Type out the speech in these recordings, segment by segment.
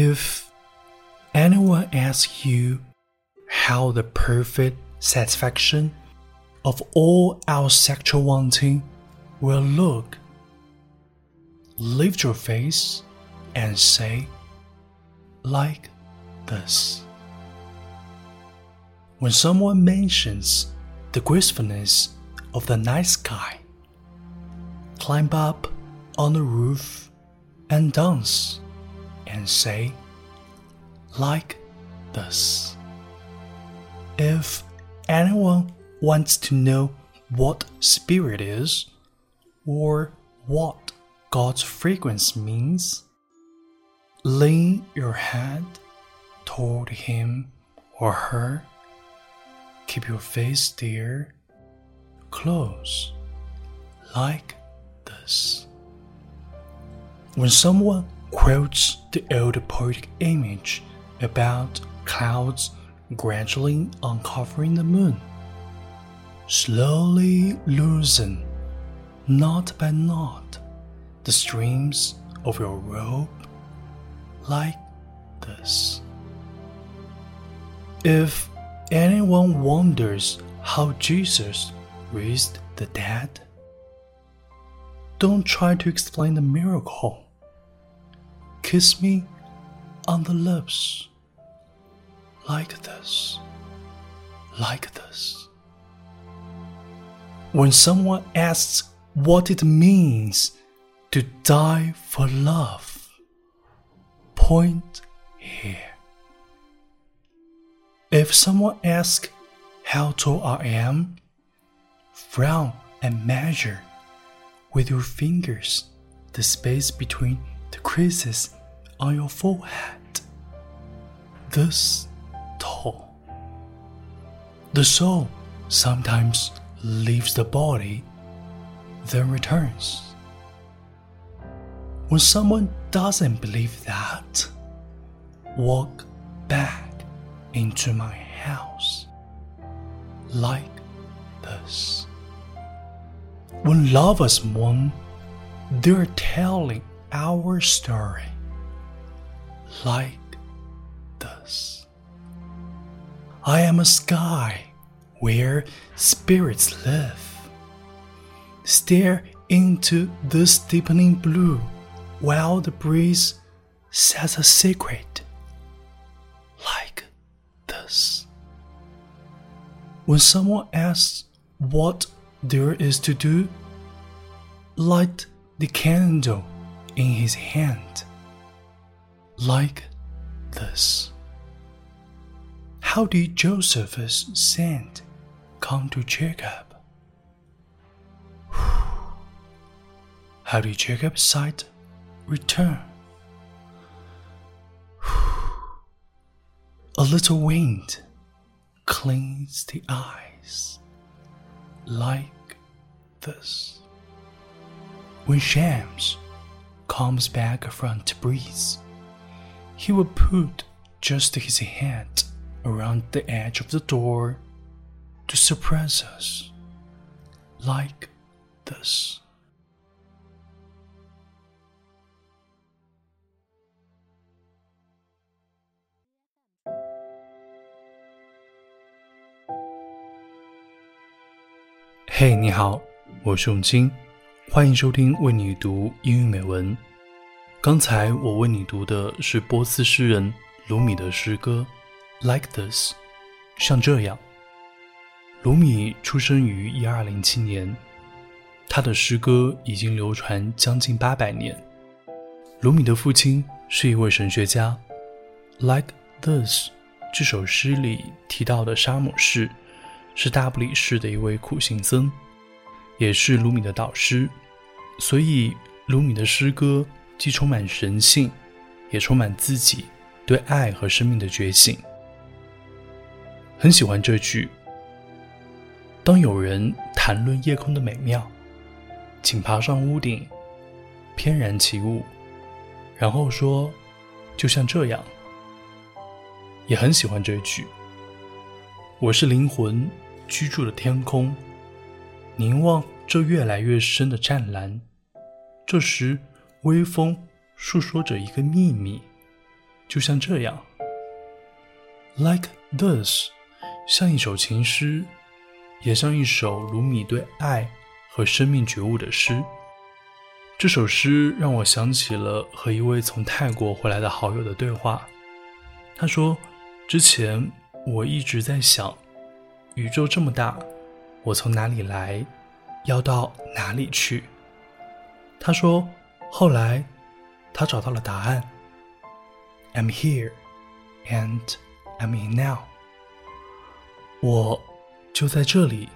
If anyone asks you how the perfect satisfaction of all our sexual wanting will look, lift your face and say, like this. When someone mentions the gracefulness of the night sky, climb up on the roof and dance and say, like this. If anyone wants to know what spirit is, or what God's fragrance means, lean your head toward him or her. Keep your face there, close, like this. When someone quotes the old poetic image about clouds gradually uncovering the moon, slowly loosen, knot by knot, the streams of your robe like this. If anyone wonders how Jesus raised the dead, don't try to explain the miracle. Kiss me on the lips like this, like this. When someone asks what it means to die for love, point here. If someone asks how tall I am, frown and measure with your fingers the space between the creases on your forehead. This tall. The soul sometimes leaves the body, then returns. When someone doesn't believe that, walk back into my house like this. When lovers mourn, they're telling our story like this. I am a sky where spirits live. Stare into this deepening blue while the breeze says a secret like this. When someone asks what there is to do, light the candle in his hand like this. How did Joseph's sand come to Jacob? How did Jacob's sight return? A little wind cleans the eyes like this. When Shams comes back from Tabriz. he would put just his head around the edge of the door to surprise us like this. Hey，你好，我是永清。欢迎收听为你读英语美文。刚才我为你读的是波斯诗人鲁米的诗歌《Like This》，像这样。鲁米出生于一二零七年，他的诗歌已经流传将近八百年。鲁米的父亲是一位神学家，《Like This》这首诗里提到的沙姆士。是大不里士的一位苦行僧，也是鲁米的导师，所以鲁米的诗歌既充满神性，也充满自己对爱和生命的觉醒。很喜欢这句：“当有人谈论夜空的美妙，请爬上屋顶，翩然起舞，然后说，就像这样。”也很喜欢这句：“我是灵魂。”居住的天空，凝望这越来越深的湛蓝。这时，微风诉说着一个秘密，就像这样，like this，像一首情诗，也像一首卢米对爱和生命觉悟的诗。这首诗让我想起了和一位从泰国回来的好友的对话。他说：“之前我一直在想，宇宙这么大，我从哪里来，要到哪里去？”他说：“后来，他找到了答案。I'm here, and I'm in now。我就在这里，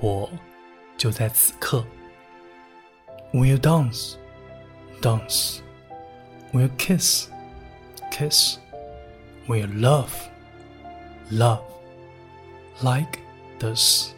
我就在此刻。” When you dance, dance. When you kiss, kiss. When you love, love. Like this.